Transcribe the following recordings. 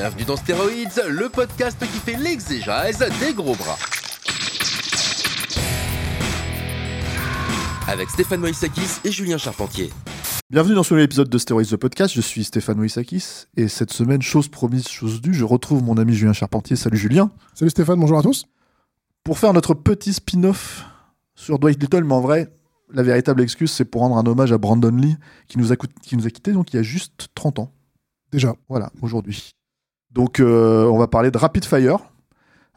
Bienvenue dans Stéroïdes, le podcast qui fait l'exégèse des gros bras. Avec Stéphane Moïsakis et Julien Charpentier. Bienvenue dans ce nouvel épisode de Steroids the Podcast, je suis Stéphane Moïsakis et cette semaine, chose promise, chose due, je retrouve mon ami Julien Charpentier. Salut Julien. Salut Stéphane, bonjour à tous. Pour faire notre petit spin-off sur Dwight Little, mais en vrai, la véritable excuse, c'est pour rendre un hommage à Brandon Lee qui nous a, coût- qui nous a quittés donc il y a juste 30 ans. Déjà, Voilà, aujourd'hui. Donc, euh, on va parler de Rapid Fire.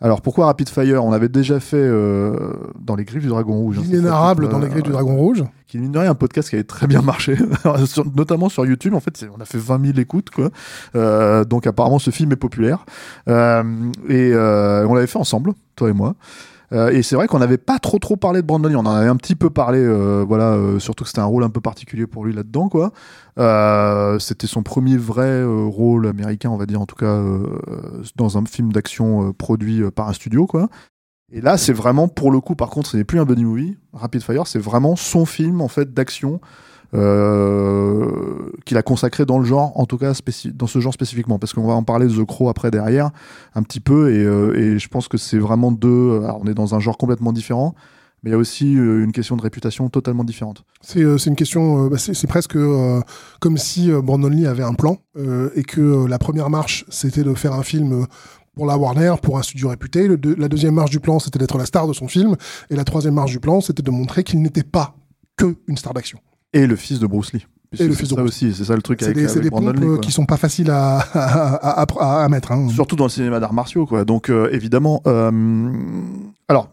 Alors, pourquoi Rapid Fire? On avait déjà fait euh, dans les griffes du Dragon Rouge. hein, l'inénarrable cette dans les grilles du euh, Dragon Rouge. qui mine de rien un podcast qui avait très bien marché, Sur- notamment sur YouTube. En fait, on a fait 20 000 écoutes, quoi. Euh, donc apparemment, ce film est populaire. Euh, et euh, on l'avait fait ensemble, toi et moi. Euh, et c'est vrai qu'on n'avait pas trop trop parlé de Brandon Lee. On en avait un petit peu parlé, euh, voilà, euh, surtout que c'était un rôle un peu particulier pour lui là-dedans, quoi. C'était son premier vrai rôle américain, on va dire, en tout cas, dans un film d'action produit par un studio, quoi. Et là, c'est vraiment, pour le coup, par contre, ce n'est plus un buddy movie. Rapid Fire, c'est vraiment son film, en fait, d'action euh, qu'il a consacré dans le genre, en tout cas, dans ce genre spécifiquement. Parce qu'on va en parler de The Crow après, derrière, un petit peu. Et, euh, et je pense que c'est vraiment deux... Alors, on est dans un genre complètement différent, mais il y a aussi euh, une question de réputation totalement différente. C'est une question, bah, c'est presque comme si Brandon Lee avait un plan et que la première marche, c'était de faire un film pour la Warner, pour un studio réputé. La deuxième marche du plan, c'était d'être la star de son film. Et la troisième marche du plan, c'était de montrer qu'il n'était pas que une star d'action. Et le fils de Bruce Lee. Et le fils de ça Bruce aussi, c'est ça le truc avec, des, avec des Brandon pompes Lee, qui sont pas faciles à, à, à- à- à mettre. hein. Surtout dans le cinéma d'arts martiaux, quoi. Donc, euh, évidemment. euh, alors,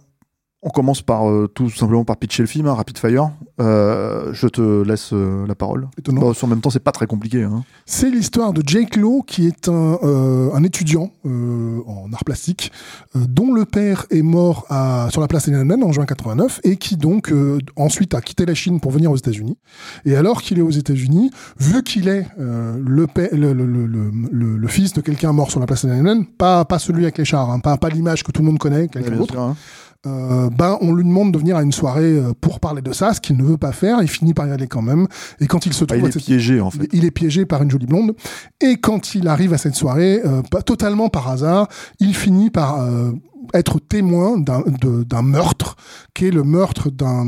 on commence par euh, tout simplement par pitcher le film, hein, Rapid Fire. Euh, je te laisse euh, la parole. Étonnant. Bon, en même temps, c'est pas très compliqué. Hein. C'est l'histoire de Jake Lowe, qui est un, euh, un étudiant euh, en arts plastiques, euh, dont le père est mort à, sur la place Tiananmen en juin 89, et qui donc euh, ensuite a quitté la Chine pour venir aux États-Unis. Et alors qu'il est aux États-Unis, vu qu'il est euh, le, le, le, le, fils de quelqu'un mort sur la place Tiananmen, pas, pas celui avec les chars, hein, pas, pas l'image que tout le monde connaît, quelqu'un d'autre, hein. Euh, ben on lui demande de venir à une soirée euh, pour parler de ça, ce qu'il ne veut pas faire. Il finit par y aller quand même. Et quand il se Ah, trouve il est cette- piégé, en fait. il est piégé par une jolie blonde. Et quand il arrive à cette soirée, euh, pas totalement par hasard, il finit par euh, être témoin d'un meurtre, qui est le meurtre d'un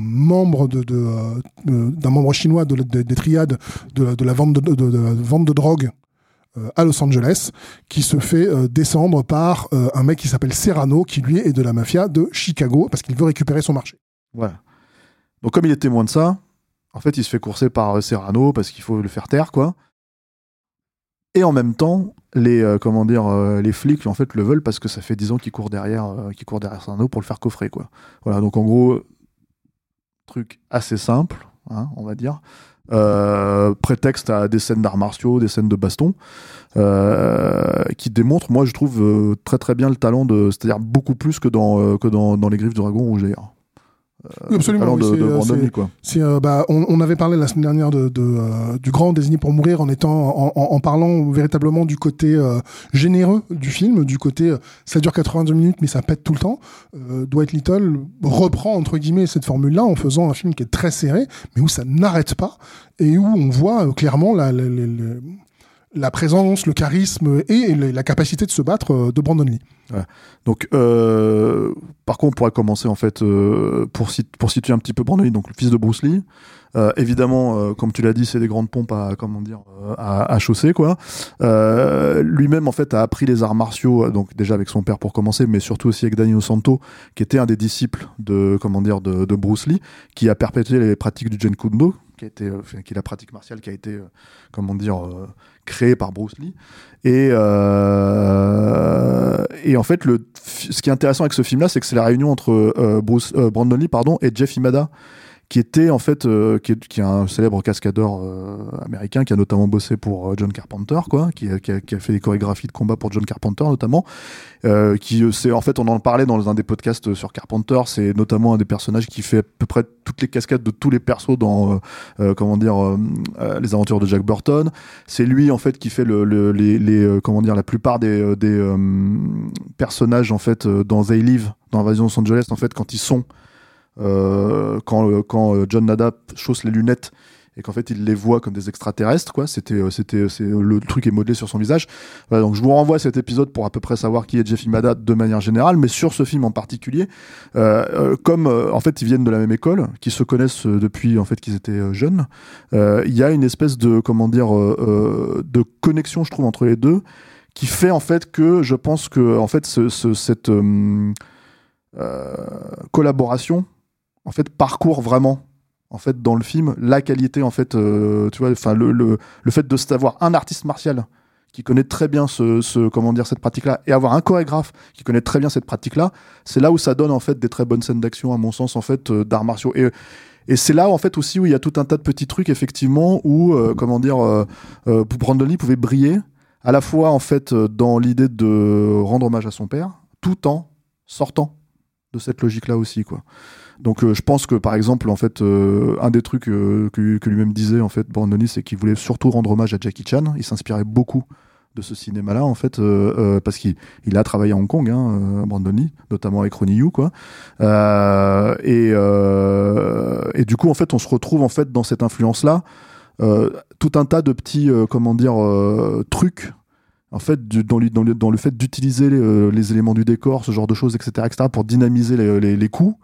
membre de, d'un membre chinois de, des triades de, la- de la vente de, vente de drogue à Los Angeles, qui se fait euh, descendre par euh, un mec qui s'appelle Serrano, qui lui est de la mafia de Chicago, parce qu'il veut récupérer son marché. Voilà. Donc, comme il est témoin de ça, en fait, il se fait courser par euh, Serrano parce qu'il faut le faire taire, quoi. Et en même temps, les, euh, comment dire, euh, les flics, en fait, le veulent parce que ça fait 10 ans qu'ils courent derrière, euh, derrière Serrano pour le faire coffrer, quoi. Voilà. Donc, en gros, truc assez simple, hein, on va dire. Euh, prétexte à des scènes d'arts martiaux, des scènes de baston, euh, qui démontrent, moi je trouve euh, très très bien le talent de, c'est-à-dire beaucoup plus que dans les griffes du dragon rouge d'ailleurs. Oui, absolument, Le talent oui, de, c'est, de euh, Brandon quoi. Euh, bah, on, on avait parlé la semaine dernière de, de, euh, du grand désigné pour mourir en étant en, en- en parlant véritablement du côté euh, généreux du film, du côté euh, ça dure 82 minutes mais ça pète tout le temps. Euh, Dwight Little reprend entre guillemets cette formule-là en faisant un film qui est très serré mais où ça n'arrête pas et où on voit euh, clairement la, la, la- la- présence, le charisme et la capacité de se battre euh, de Brandon Lee. Donc, euh, par contre, on pourrait commencer en fait euh, pour, sit- pour situer un petit peu Brandon Lee, donc le fils de Bruce Lee. Évidemment, comme tu l'as dit, c'est des grandes pompes à comment dire à, chausser quoi. Lui-même en fait a appris les arts martiaux, donc déjà avec son père pour commencer, mais surtout aussi avec Danilo Santo, qui était un des disciples de comment dire de, Bruce Lee, qui a perpétué les pratiques du Jeet Kune Do, qui a été, qui est la pratique martiale qui a été comment dire créée par Bruce Lee. Et, euh, et en fait, le, ce qui est intéressant avec ce film-là, c'est que c'est la réunion entre euh, Bruce, euh, Brandon Lee pardon, et Jeff Imada, qui était en fait euh, qui, est, qui est un célèbre cascadeur euh, américain qui a notamment bossé pour euh, John Carpenter quoi qui a, qui, a, qui a, fait des chorégraphies de combat pour John Carpenter notamment euh, qui c'est en fait on en parlait dans un des podcasts sur Carpenter c'est notamment un des personnages qui fait à peu près toutes les cascades de tous les persos dans comment dire les aventures de Jack Burton. C'est lui en fait qui fait le, le les, les comment dire la plupart des, des personnages en fait dans They Live dans Invasion Los Angeles en fait quand ils sont euh, quand, euh, quand euh, John Nada chausse les lunettes et qu'en fait il les voit comme des extraterrestres quoi. C'était c'était c'est le truc est modelé sur son visage. Donc je vous renvoie à cet épisode pour à peu près savoir qui est Jeff Imada de manière générale mais sur ce film en particulier euh, comme euh, en fait ils viennent de la même école qui se connaissent depuis en fait qu'ils étaient jeunes il y a une espèce de comment dire de connexion je trouve entre les deux qui fait en fait que je pense que en fait ce, ce, cette collaboration en fait parcourt vraiment en fait dans le film la qualité en fait euh, tu vois enfin le, le, le fait de savoir un artiste martial qui connaît très bien ce, ce comment dire cette pratique là et avoir un chorégraphe qui connaît très bien cette pratique là c'est là où ça donne en fait des très bonnes scènes d'action à mon sens en fait euh, d'arts martiaux. Et et c'est là en fait aussi où il y a tout un tas de petits trucs effectivement où euh, comment dire euh, euh, Brandon pouvait briller à la fois en fait dans l'idée de rendre hommage à son père tout en sortant de cette logique là aussi quoi donc euh, je pense que par exemple en fait euh, un des trucs euh, que, lui-même disait en fait c'est qu'il voulait surtout rendre hommage à Jackie Chan. Il s'inspirait beaucoup de ce cinéma-là en fait parce qu'il il a travaillé à Hong Kong, hein, Brandoni, notamment avec Ronnie Yu quoi. Et, et du coup en fait on se retrouve en fait dans cette influence-là tout un tas de petits comment dire trucs en fait, dans, le, fait d'utiliser les, les, éléments du décor, ce genre de choses, etc., etc., pour dynamiser les, les, les coups,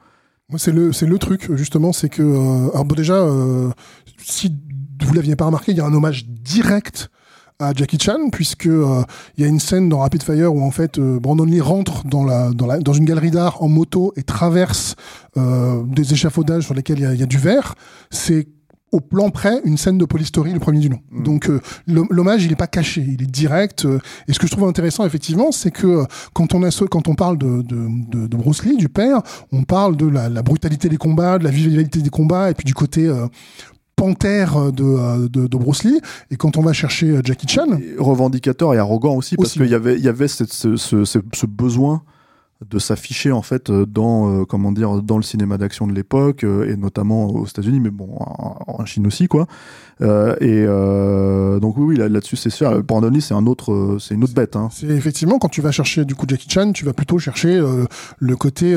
c'est le, c'est le truc, justement, c'est que, euh, alors déjà, euh, si vous l'aviez pas remarqué, il y a un hommage direct à Jackie Chan, puisque euh, il y a une scène dans Rapid Fire où en fait euh, Brandon Lee rentre dans la dans la dans une galerie d'art en moto et traverse des échafaudages sur lesquels il y a, y a, du verre. C'est au plan près une scène de polystory, le premier du nom. Mmh. Donc euh, l'hommage, il est pas caché, il est direct. Euh, et ce que je trouve intéressant, effectivement, c'est que euh, quand on a ce, quand on parle de, de, de, Bruce Lee, du père, on parle de la, la, brutalité des combats, de la vivalité des combats, et puis du côté panthère de, de, de, Bruce Lee. Et quand on va chercher Jackie Chan, et revendicateur et arrogant aussi, parce qu'il y avait, il y avait cette, ce, ce, ce besoin de s'afficher en fait dans euh, comment dire dans le cinéma d'action de l'époque euh, et notamment aux États-Unis mais bon en, Chine aussi quoi euh, et euh, donc oui, oui là, là-dessus c'est sûr Brandon c'est un autre c'est une autre bête hein. c'est effectivement quand tu vas chercher du coup Jackie Chan tu vas plutôt chercher le côté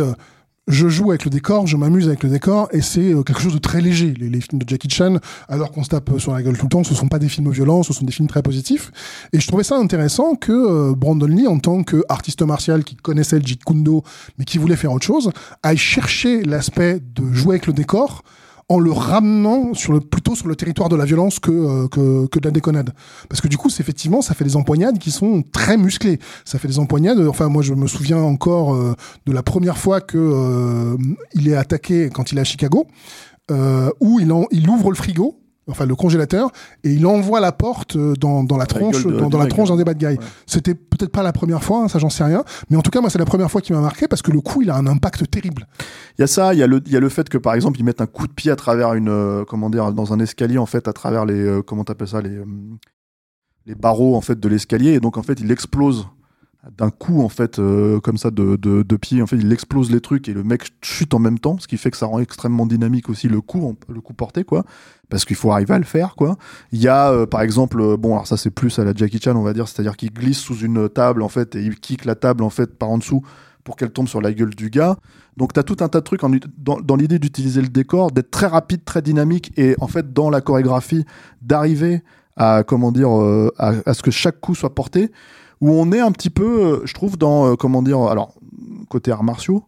je joue avec le décor, je m'amuse avec le décor, et c'est euh, quelque chose de très léger. Les, films de Jackie Chan, alors qu'on se tape sur la gueule tout le temps, ce sont pas des films violents, ce sont des films très positifs. Et je trouvais ça intéressant que euh, Brandon Lee, en tant qu'artiste martial qui connaissait le Jeet Kune Do, mais qui voulait faire autre chose, aille chercher l'aspect de jouer avec le décor en le ramenant sur le, plutôt sur le territoire de la violence que, euh, que, que, de la déconnade. Parce que du coup, effectivement, ça fait des empoignades qui sont très musclées. Ça fait des empoignades, enfin, moi, je me souviens encore euh, de la première fois que euh, il est attaqué quand il est à Chicago, euh, où il, en, il ouvre le frigo, enfin le congélateur, et il envoie la porte euh, dans, dans la tronche, de, dans, dans la tronche d'un des bad guys. Ouais. C'était peut-être pas la première fois, hein, ça j'en sais rien, mais en tout cas moi c'est la première fois qui m'a marqué parce que le coup il a un impact terrible. Il y a ça, il y a le, il y a le fait que par exemple ils mettent un coup de pied à travers une, euh, comment dire, dans un escalier en fait, à travers les, euh, comment t'appelles ça, les, euh, les barreaux en fait de l'escalier, et donc en fait il explose d'un coup en fait euh, comme ça de, de, de, pied en fait il explose les trucs et le mec chute en même temps ce qui fait que ça rend extrêmement dynamique aussi le coup le coup porté quoi. Parce qu'il faut arriver à le faire quoi. Il y a euh, par exemple euh, bon alors ça c'est plus à la Jackie Chan on va dire c'est à dire qu'il glisse sous une table en fait et il kick la table en fait par en dessous pour qu'elle tombe sur la gueule du gars. Donc t'as tout un tas de trucs en, dans, dans l'idée d'utiliser le décor d'être très rapide très dynamique et en fait dans la chorégraphie d'arriver à comment dire euh, à ce que chaque coup soit porté où on est un petit peu, euh, je trouve, dans, euh, comment dire, alors, côté arts martiaux,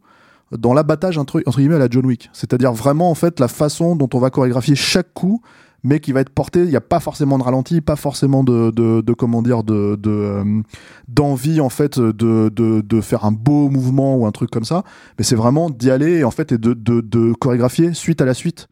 dans l'abattage entre, guillemets à la John Wick. C'est-à-dire vraiment, en fait, la façon dont on va chorégraphier chaque coup, mais qui va être porté, il n'y a pas forcément de ralenti, pas forcément de, de, de comment dire, de, de euh, d'envie, en fait, de, de, faire un beau mouvement ou un truc comme ça, mais c'est vraiment d'y aller, en fait, et de, de chorégraphier suite à la suite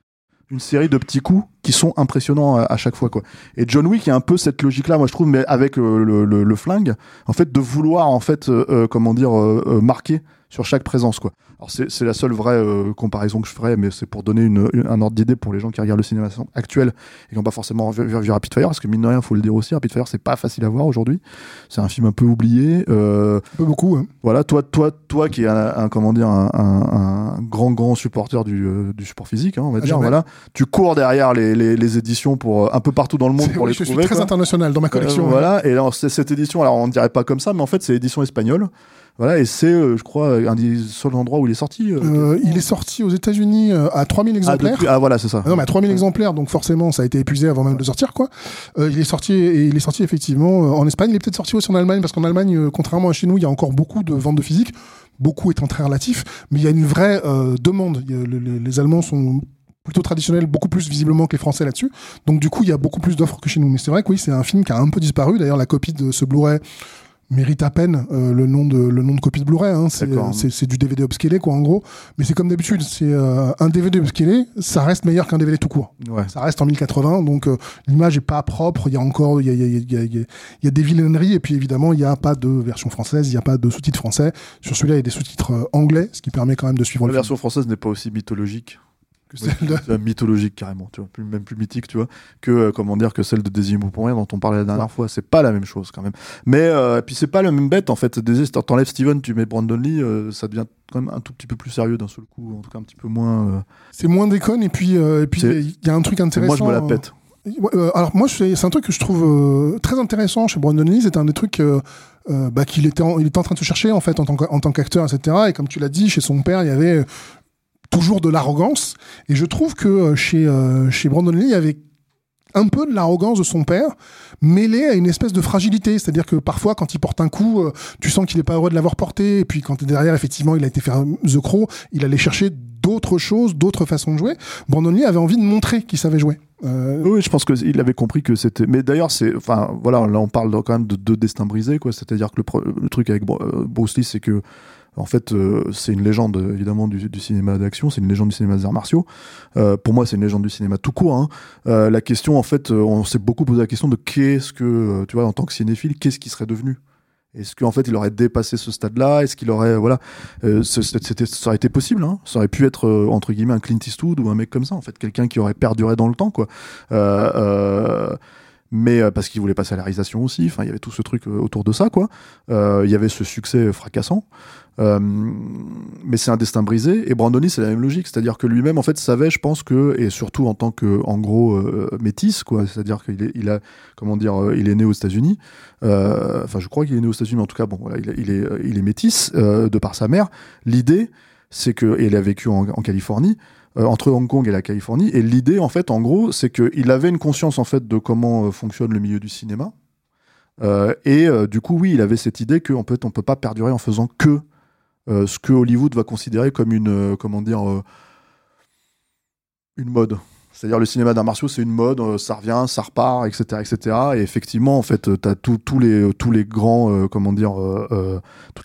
une série de petits coups qui sont impressionnants à, chaque fois quoi. Et John Wick a un peu cette logique là moi je trouve mais avec euh, le, le, le, flingue en fait de vouloir en fait euh, euh comment dire euh, euh, marquer sur chaque présence quoi. Alors c'est la seule vraie euh, comparaison que je ferais, mais c'est pour donner une, une- un ordre d'idée pour les gens qui regardent le cinéma actuel et qui n'ont pas forcément vu, vu- vu Rapid Fire, parce que mine de rien, faut le dire aussi, Rapid Fire, c'est pas facile à voir aujourd'hui. C'est un film un peu oublié. Euh, Pas beaucoup. hein. voilà, toi, toi, toi qui es un, un- comment dire, un, un- un grand, grand supporter du, euh, du support physique, hein, on va Ah, dire. jamais. Voilà, tu cours derrière les, les, les éditions pour euh, un peu partout dans le monde pour oui, les je suis trouver. très quoi. international dans ma collection. Euh, hein. voilà, et alors cette édition, alors on ne dirait pas comme ça, mais en fait c'est édition espagnole. Voilà, et c'est, euh, je crois, un des seuls endroits où il est sorti. euh, Euh, il est sorti aux États-Unis euh, à 3000 ah, exemplaires. depuis- ah, voilà, c'est ça. Ah non, mais à 3000 exemplaires, donc forcément, ça a été épuisé avant même de sortir, quoi. Euh, il est sorti, et il est sorti effectivement euh, en Espagne. Il est peut-être sorti aussi en Allemagne, parce qu'en Allemagne, euh, contrairement à chez nous, il y a encore beaucoup de ventes de physique. Beaucoup étant très relatif, mais il y a une vraie euh, demande. A- les Allemands sont plutôt traditionnels, beaucoup plus visiblement que les Français là-dessus. Donc du coup, il y a beaucoup plus d'offres que chez nous. Mais c'est vrai que oui, c'est un film qui a un peu disparu. D'ailleurs, la copie de ce Blu-ray mérite à peine euh, le nom de le nom de copie de Blu-ray. Hein. C'est, du DVD upscalé, quoi, en gros. Mais c'est comme d'habitude, c'est euh, un DVD upscalé, ça reste meilleur qu'un DVD tout court. Ouais. Ça reste en 1080, donc euh, l'image est pas propre. Il y a encore, il y a, il y a- il y a- il y a- des vilaineries, et puis évidemment, il n'y a pas de version française, il n'y a pas de sous-titres français. Sur celui-là, il y a des sous-titres euh, anglais, ce qui permet quand même de suivre La le film. version française n'est pas aussi mythologique. Que celle de- C'est mythologique carrément, tu vois, plus- même plus mythique, tu vois, que euh, comment dire que celle de Désigné pour rien dont on parlait la dernière fois. C'est pas la même chose quand même. Mais euh, et puis c'est pas la même bête en fait. Si t'enlèves Steven, tu mets Brandon Lee, euh, ça devient quand même un tout petit peu plus sérieux d'un seul coup, en tout cas un petit peu moins. euh, C'est moins déconne, et puis et puis il y a un truc intéressant. moi je me la pète. Ouais, alors moi, c'est un truc que je trouve très intéressant chez Brandon Lee. C'est un des trucs euh, bah, qu'il était, en, il était en train de se chercher en fait en tant qu'acteur, etc. Et comme tu l'as dit, chez son père, il y avait toujours de l'arrogance. Et je trouve que euh, chez euh, chez Brandon Lee, il y avait un peu de l'arrogance de son père, mêlée à une espèce de fragilité. C'est-à-dire que parfois, quand il porte un coup, euh, tu sens qu'il est pas heureux de l'avoir porté. Et puis quand derrière, effectivement, il a été faire The Crow, il allait chercher d'autres choses, d'autres façons de jouer. Brandon Lee avait envie de montrer qu'il savait jouer. Euh, Oui, je pense qu'il avait compris que c'était. Mais d'ailleurs, c'est. Enfin, voilà, là, on parle quand même de deux destins brisés, quoi. C'est-à-dire que le, pro- le truc avec euh, Bruce Lee, c'est que. En fait, euh, c'est une légende évidemment du, cinéma d'action, c'est une légende du cinéma des arts martiaux. Euh, pour moi, c'est une légende du cinéma tout court. hein. Euh, la question, en fait, on s'est beaucoup posé la question de qu'est-ce que, tu vois, en tant que cinéphile, qu'est-ce qui serait devenu? Est-ce qu'en fait, il aurait dépassé ce stade-là? Est-ce qu'il aurait, voilà, ça aurait été possible. Hein? Ça aurait pu être entre guillemets un Clint Eastwood ou un mec comme ça, en fait, quelqu'un qui aurait perduré dans le temps, quoi. Mais parce qu'il voulait la réalisation aussi. Enfin, il y avait tout ce truc autour de ça, quoi. Il y avait ce succès fracassant. Euh, mais c'est un destin brisé. Et Brandon Lee, c'est la même logique, c'est-à-dire que lui-même, en fait, savait, je pense que, et surtout en tant que, en gros, euh, métis, quoi. C'est-à-dire qu'il a, comment dire, euh, il est né aux États-Unis. Euh, Enfin, je crois qu'il est né aux États-Unis, en tout cas, bon, il, est- il est, euh, métis euh, de par sa mère. L'idée, c'est que, et il a vécu en, Californie. euh, entre Hong Kong et la Californie et l'idée en fait en gros c'est qu'il avait une conscience en fait de comment euh, fonctionne le milieu du cinéma euh, et euh, du coup, oui, il avait cette idée qu'en fait, on peut pas perdurer en faisant que euh, ce que Hollywood va considérer comme une, euh, comment euh, une mode. C'est-à-dire le cinéma d'arts martiaux, c'est une mode, ça revient, ça repart, etc., etc. Et effectivement, en fait, tu as tous toutes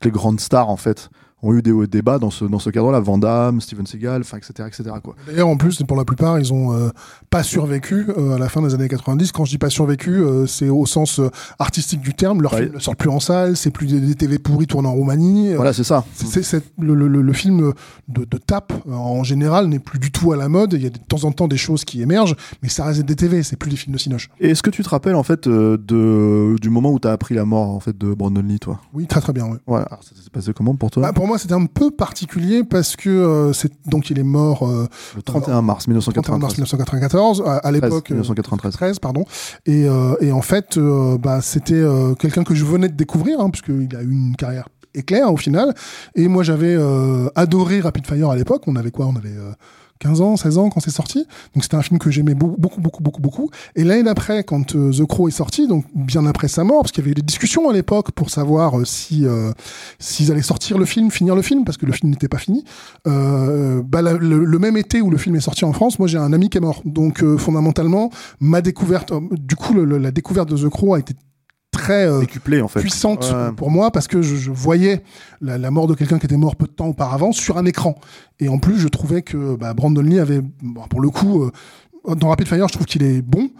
les grandes stars, en fait, ont eu des hauts des bas dans ce, dans ce cadre-là. Van Damme, Steven Seagal, etc., etc., quoi. D'ailleurs, en plus, pour la plupart, ils ont euh, pas survécu euh, à la fin des années 90. Quand je dis pas survécu, euh, c'est au sens euh, artistique du terme. Leur Ouais. film ne sort plus en salle, c'est plus des, TV pourris tournés en Roumanie. Euh, Voilà, c'est ça. c'est- le, le- le- le film de, de tape, euh, en général, n'est plus du tout à la mode. Il y a de temps en temps des choses qui émergent, mais ça reste des TV, c'est plus des films de Cinoche. Et est-ce que tu te rappelles, en fait, euh, de, du moment où tu as appris la mort, en fait, de Brandon Lee, toi? Oui, très très bien. ouais. Voilà. Alors, ça s'est passé comment pour toi? Bah, pour moi, c'était un peu particulier parce que euh, c'est donc il est mort euh, Le 31 mars 31 mars 1993. 1994 à, à l'époque. euh, 1993. 13, pardon. Et, euh, et en fait, euh, bah, c'était euh, quelqu'un que je venais de découvrir, hein, puisqu'il a eu une carrière éclair au final. Et moi, j'avais euh, adoré Rapid Fire à l'époque. On avait quoi? On avait euh, 15 ans, 16 ans quand c'est sorti. Donc c'était un film que j'aimais beaucoup, beaucoup, beaucoup, beaucoup. Et l'année d'après, quand euh, The Crow est sorti, donc bien après sa mort, parce qu'il y avait eu des discussions à l'époque pour savoir euh, si euh, s'ils allaient sortir le film, finir le film, parce que le film n'était pas fini. Euh, bah, le, même été où le film est sorti en France, moi j'ai un ami qui est mort. Donc fondamentalement, ma découverte, du coup, la découverte de The Crow a été très euh, Décuplé, en fait. puissante Ouais. pour moi parce que je, je voyais la, la mort de quelqu'un qui était mort peu de temps auparavant sur un écran. Et en plus, je trouvais que bah, Brandon Lee avait, bon, pour le coup, euh, dans Rapid Fire, je trouve qu'il est bon.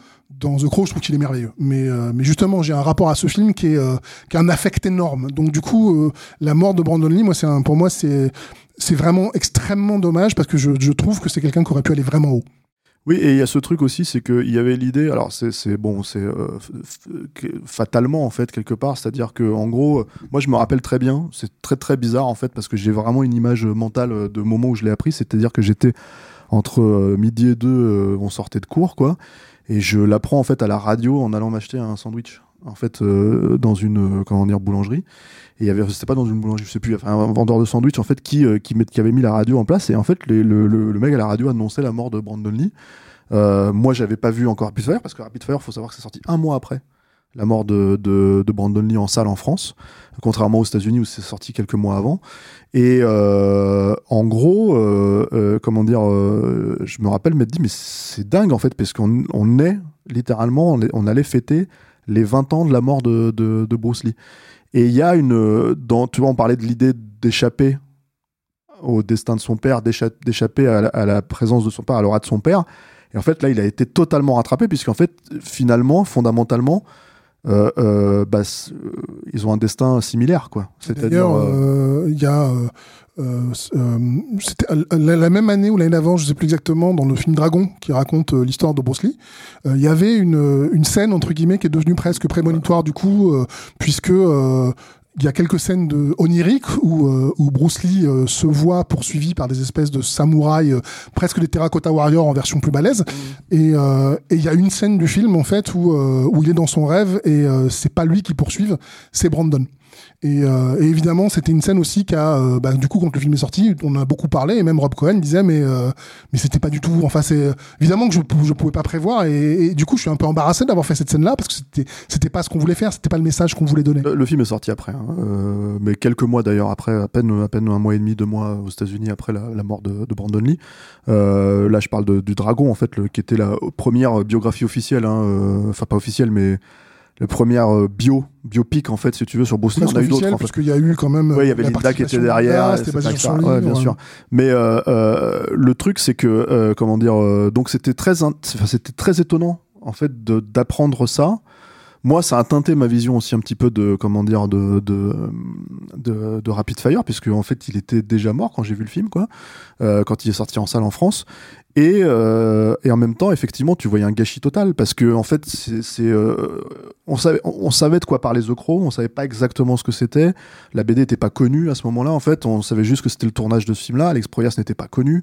dans The Crow, je trouve qu'il est merveilleux. Mais, euh, mais justement, j'ai un rapport à ce film qui est, euh, qui a un affect énorme. Donc du coup, euh, la mort de Brandon Lee, moi, c'est un, pour moi, c'est c'est vraiment extrêmement dommage parce que je, je trouve que c'est quelqu'un qui aurait pu aller vraiment haut. Oui, et il y a ce truc aussi, c'est qu'il y avait l'idée, alors c'est bon, c'est euh, fatalement en fait quelque part, c'est-à-dire que en gros, euh, moi je me rappelle très bien, c'est très très bizarre en fait parce que j'ai vraiment une image mentale euh, de moment où je l'ai appris, c'est-à-dire que j'étais entre euh, midi et deux, on sortait de cours quoi, et je l'apprends en fait à la radio en allant m'acheter un sandwich, en fait euh, dans une euh, comment dire boulangerie. Et c'était pas dans une boulangerie, je sais plus, un vendeur de sandwich en fait qui euh, qui, avait mis la radio en place et en fait le, le, mec à la radio annonçait la mort de Brandon Lee. Euh, moi, j'avais pas vu encore Rapid Fire parce que Rapid Fire, faut savoir que c'est sorti un mois après la mort de, de, Brandon Lee en salle en France, contrairement aux États-Unis où c'est sorti quelques mois avant. Et en gros, comment dire, je me rappelle m'être dit, mais c'est dingue en fait, parce qu'on on est littéralement, on allait fêter les 20 ans de la mort de, de, Bruce Lee. Et il y a une, dans, tu vois, on parlait de l'idée d'échapper au destin de son père, d'écha- d'échapper à, la- à la présence de son père, à l'aura de son père. Et en fait, là, il a été totalement rattrapé, puisqu'en fait, finalement, fondamentalement, bah, c- euh, ils ont un destin similaire, quoi. C'est-à-dire. Euh, euh, il y a. euh, euh, euh, c'était la, même année ou l'année d'avant, je sais plus exactement, dans le film Dragon, qui raconte euh, l'histoire de Bruce Lee, euh, il y avait une, une scène, entre guillemets, qui est devenue presque prémonitoire du coup, euh, puisque euh, il y a quelques scènes de oniriques où, euh, où Bruce Lee euh, se voit poursuivi par des espèces de samouraïs, euh, presque des Terracotta Warriors en version plus balèze. Et euh, et il y a une scène du film en fait où, euh, où il est dans son rêve et euh, c'est pas lui qui poursuive, c'est Brandon. Et, euh, et évidemment, c'était une scène aussi qui a, euh, bah, du coup, quand le film est sorti, on a beaucoup parlé, et même Rob Cohen disait, mais, euh, mais c'était pas du tout. Enfin, c'est évidemment que je, je pouvais pas prévoir, et, du coup, je suis un peu embarrassé d'avoir fait cette scène-là parce que c'était, c'était pas ce qu'on voulait faire, c'était pas le message qu'on voulait donner. Le, film est sorti après, hein, euh, mais quelques mois d'ailleurs après, à peine, à peine un mois et demi, deux mois aux États-Unis après la, mort de, Brandon Lee. Euh, là, je parle du Dragon en fait, qui était la première biographie officielle, hein, euh, enfin pas officielle, mais la première euh, bio biopic en fait, si tu veux, sur Bruce Lee. On a eu d'autres. officiel, en fait. parce qu'il y a eu quand même. Ouais, il y euh, avait la Linda qui était derrière. C'était basé sur. Ouais, bien sûr. Mais euh, euh, le truc, c'est que euh, comment dire, euh, donc c'était très, in- enfin, c'était très étonnant en fait d'apprendre ça. Moi, ça a teinté ma vision aussi un petit peu de comment dire de de, de, de Rapid Fire, puisque en fait, il était déjà mort quand j'ai vu le film, quoi, euh, quand il est sorti en salle en France. Et, euh, et en même temps, effectivement, tu voyais un gâchis total parce que en fait, c'est, c'est, euh, on savait, on, on savait de quoi parlait The Crow, on savait pas exactement ce que c'était. La BD n'était pas connue à ce moment-là. En fait, on savait juste que c'était le tournage de ce film-là. Alex Proyas n'était pas connu.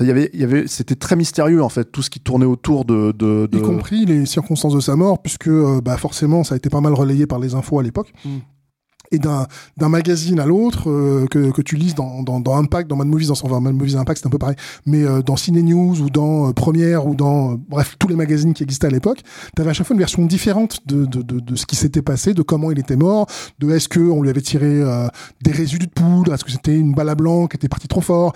Il y avait, il y avait, c'était très mystérieux en fait, tout ce qui tournait autour de, de, de... y compris les circonstances de sa mort, puisque euh, bah, forcément ça a été pas mal relayé par les infos à l'époque. Mm. Et d'un magazine à l'autre euh, que, que tu lises dans, dans, dans Impact, dans Mad Movies, dans enfin, Mad Movies Impact, c'est un peu pareil, mais euh, dans Ciné News ou dans euh, Première ou dans bref tous les magazines qui existaient à l'époque, tu avais à chaque fois une version différente de, de, de, de ce qui s'était passé, de comment il était mort, de est-ce que on lui avait tiré des résidus de poudre, est-ce que c'était une balle à blanc qui était partie trop fort.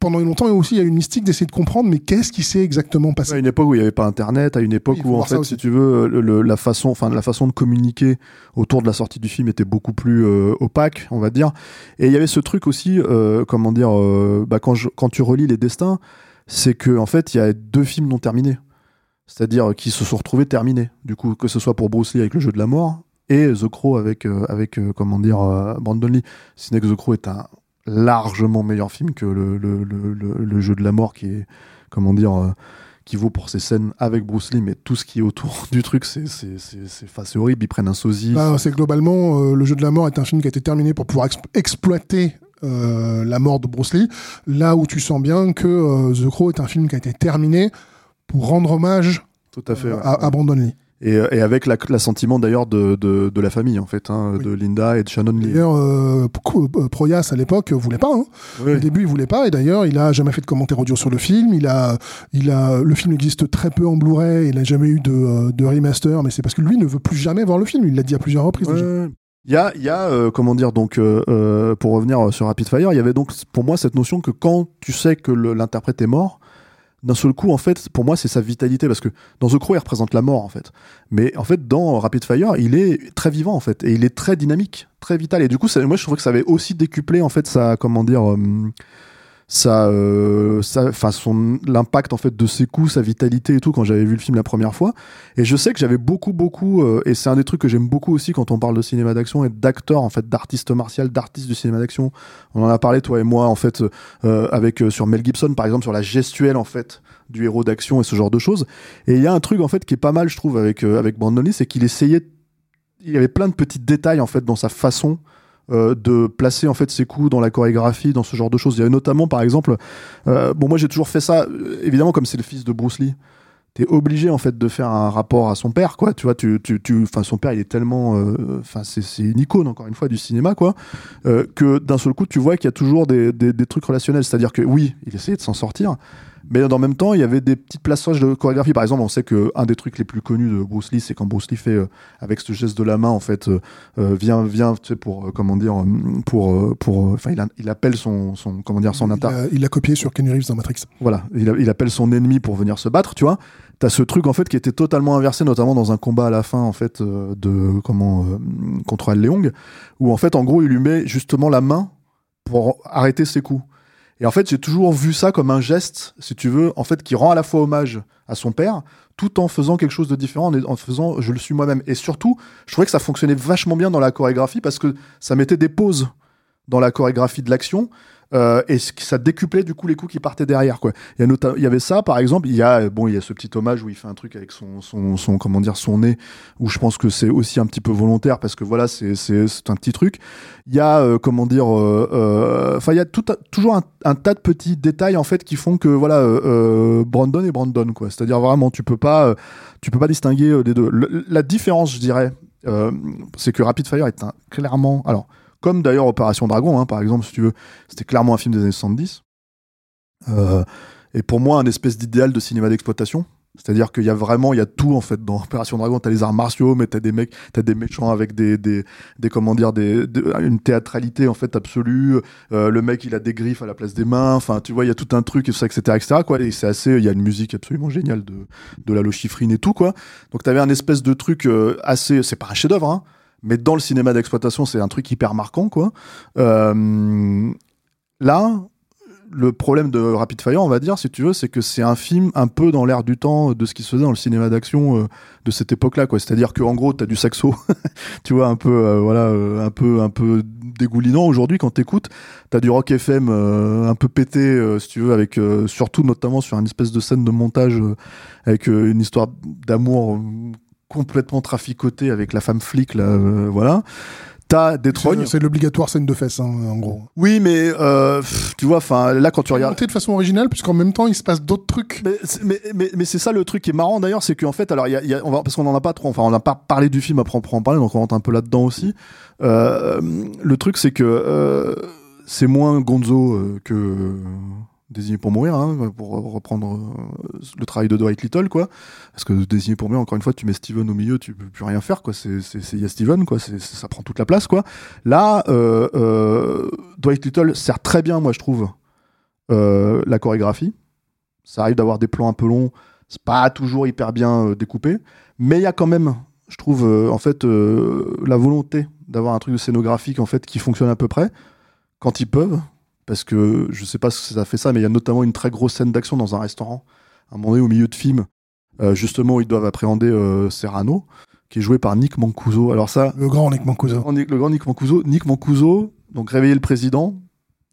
Pendant longtemps, et aussi, il y a eu une mystique d'essayer de comprendre, mais qu'est-ce qui s'est exactement passé? À une époque où il n'y avait pas Internet, à une époque Oui, où en fait, si tu veux, le- la façon, enfin la façon de communiquer autour de la sortie du film était beaucoup plus euh, opaque, on va dire. Et il y avait ce truc aussi, euh, comment dire, euh, bah, quand, je- quand tu relis les destins, c'est que en fait, il y a deux films non terminés, c'est-à-dire qui se sont retrouvés terminés. Du coup, que ce soit pour Bruce Lee avec le jeu de la mort et The Crow avec euh, avec euh, comment dire euh, Brandon Lee. Si ce n'est que The Crow est un largement meilleur film que le, le, le, le- le jeu de la mort qui est comment dire euh, qui vaut pour ses scènes avec Bruce Lee mais tout ce qui est autour du truc c'est horrible ils prennent un sosie Bah, c'est globalement euh, le jeu de la mort est un film qui a été terminé pour pouvoir exp- exploiter euh, la mort de Bruce Lee. Là où tu sens bien que The Crow est un film qui a été terminé pour rendre hommage tout à fait ouais. à, à Brandon Lee. Et, euh, et avec la- l'assentiment d'ailleurs de, de, de la famille en fait hein, Oui. de Linda et de Shannon Lee D'ailleurs, euh, euh, Proyas à l'époque voulait pas. Hein. Oui. Au début, il voulait pas. Et d'ailleurs, il a jamais fait de commentaire audio sur le film. Il a, il a, le film existe très peu en Blu-ray. Il a jamais eu de, euh, de remaster. Mais c'est parce que lui ne veut plus jamais voir le film. Il l'a dit à plusieurs reprises. déjà. Il y a, il y a euh, comment dire, donc, euh, pour revenir sur Rapid Fire, il y avait donc pour moi cette notion que quand tu sais que l'interprète est mort, d'un seul coup, en fait, pour moi, c'est sa vitalité, parce que dans The Crow, il représente la mort, en fait. Mais en fait, dans Rapid Fire, il est très vivant, en fait, et il est très dynamique, très vital. Et du coup, moi, je trouvais que ça avait aussi décuplé, en fait, sa, comment dire, euh, ça, euh, ça, son l'impact en fait de ses coups, sa vitalité et tout quand j'avais vu le film la première fois. Et je sais que j'avais beaucoup, beaucoup, euh, et c'est un des trucs que j'aime beaucoup aussi quand on parle de cinéma d'action et d'acteurs en fait, d'artistes martial, d'artistes du cinéma d'action. On en a parlé toi et moi en fait euh, avec sur Mel Gibson par exemple sur la gestuelle en fait du héros d'action et ce genre de choses. Et il y a un truc en fait qui est pas mal je trouve avec avec Brandon Lee, c'est qu'il essayait, il y avait plein de petits détails en fait dans sa façon euh, de placer en fait ses coups dans la chorégraphie, dans ce genre de choses. Il y a notamment par exemple, euh, bon moi j'ai toujours fait ça, euh, évidemment comme c'est le fils de Bruce Lee, t'es obligé en fait de faire un rapport à son père quoi. Tu vois tu tu tu enfin son père il est tellement enfin c'est une icône encore une fois du cinéma quoi que d'un seul coup tu vois qu'il y a toujours des, des, des trucs relationnels. C'est à dire que oui il essayait de s'en sortir mais en même temps, il y avait des petits plaçages de chorégraphie. Par exemple, on sait que un des trucs les plus connus de Bruce Lee, c'est quand Bruce Lee fait euh, avec ce geste de la main, en fait, euh, euh, vient, vient, tu sais, pour comment dire, pour, pour, enfin, il, il, appelle son, son, comment dire, son inter. Il l'a copié sur Kenny Reeves dans Matrix. Voilà, il, il, appelle son ennemi pour venir se battre, tu vois. T'as ce truc en fait qui était totalement inversé, notamment dans un combat à la fin en fait de comment contre Al Leong, où en fait en gros il lui met justement la main pour arrêter ses coups. Et en fait, j'ai toujours vu ça comme un geste, si tu veux, en fait, qui rend à la fois hommage à son père, tout en faisant quelque chose de différent, en faisant je le suis moi-même. Et surtout, je trouvais que ça fonctionnait vachement bien dans la chorégraphie parce que ça mettait des pauses dans la chorégraphie de l'action euh, et ça décuplait du coup les coups qui partaient derrière quoi. Il y, y avait ça par exemple, il y a bon il y a ce petit hommage où il fait un truc avec son son, comment dire son nez où je pense que c'est aussi un petit peu volontaire parce que voilà c'est un petit truc. Il y a euh, comment dire euh, enfin il y a toujours un, tas de petits détails en fait qui font que voilà Brandon et Brandon quoi. C'est-à-dire vraiment tu peux pas tu peux pas distinguer des deux. la différence je dirais c'est que Rapid Fire est clairement alors comme d'ailleurs Opération Dragon, hein, par exemple, si tu veux. C'était clairement un film des années 70. Euh, et pour moi, un espèce d'idéal de cinéma d'exploitation. C'est-à-dire qu'il y a vraiment, il y a tout en fait dans Opération Dragon. T'as les arts martiaux, mais t'as des mecs, t'as des méchants avec des, des, des comment dire, une théâtralité en fait absolue. Euh, le mec, il a des griffes à la place des mains. Enfin, tu vois, il y a tout un truc, ça, etc., etc. Quoi. Et c'est assez, il y a une musique absolument géniale de, de la Lochifrine et tout quoi. Donc t'avais un espèce de truc euh, assez, c'est pas un chef-d'œuvre, hein, mais dans le cinéma d'exploitation, c'est un truc hyper marquant, quoi. Euh, là, le problème de Rapid Fire, on va dire, si tu veux, c'est que c'est un film un peu dans l'air du temps de ce qui se faisait dans le cinéma d'action euh, de cette époque-là, quoi. C'est-à-dire qu'en gros, t'as du saxo, tu vois, un peu, euh, voilà, un peu, un peu dégoulinant. Aujourd'hui, quand t'écoutes, t'as du rock FM un peu pété, si tu veux, avec surtout notamment sur une espèce de scène de montage avec une histoire d'amour complètement traficoté avec la femme flic là euh, voilà. T'as des trognes. c'est l'obligatoire scène de fesses hein, en gros. Oui mais euh, tu vois enfin là quand tu regardes de façon originale puisqu'en même temps il se passe d'autres trucs. Mais mais, mais, c'est ça le truc qui est marrant d'ailleurs c'est qu'en fait alors y a, on va parce qu'on en a pas trop enfin on n'a pas parlé du film après on pourra en parler donc on rentre un peu là dedans aussi. Euh, le truc c'est que c'est moins Gonzo que Désigné pour mourir, hein, pour reprendre euh, le travail de Dwight Little, quoi. Parce que Désigné pour mourir, encore une fois, tu mets Steven au milieu, tu peux plus rien faire, quoi. C'est, il y a Steven, quoi. Ça prend toute la place, quoi. Là, euh, euh, Dwight Little sert très bien, moi, je trouve, euh, la chorégraphie. Ça arrive d'avoir des plans un peu longs, c'est pas toujours hyper bien euh, découpé, mais il y a quand même, je trouve, en fait, la volonté d'avoir un truc de scénographique, en fait, qui fonctionne à peu près, quand ils peuvent parce que je sais pas si ça fait ça, mais il y a notamment une très grosse scène d'action dans un restaurant, à un moment donné au milieu de film, euh, justement où ils doivent appréhender euh, Serrano, qui est joué par Nick Mancuso. Alors ça, le grand Nick Mancuso. Le grand Nick Mancuso. Nick Mancuso, donc réveiller le président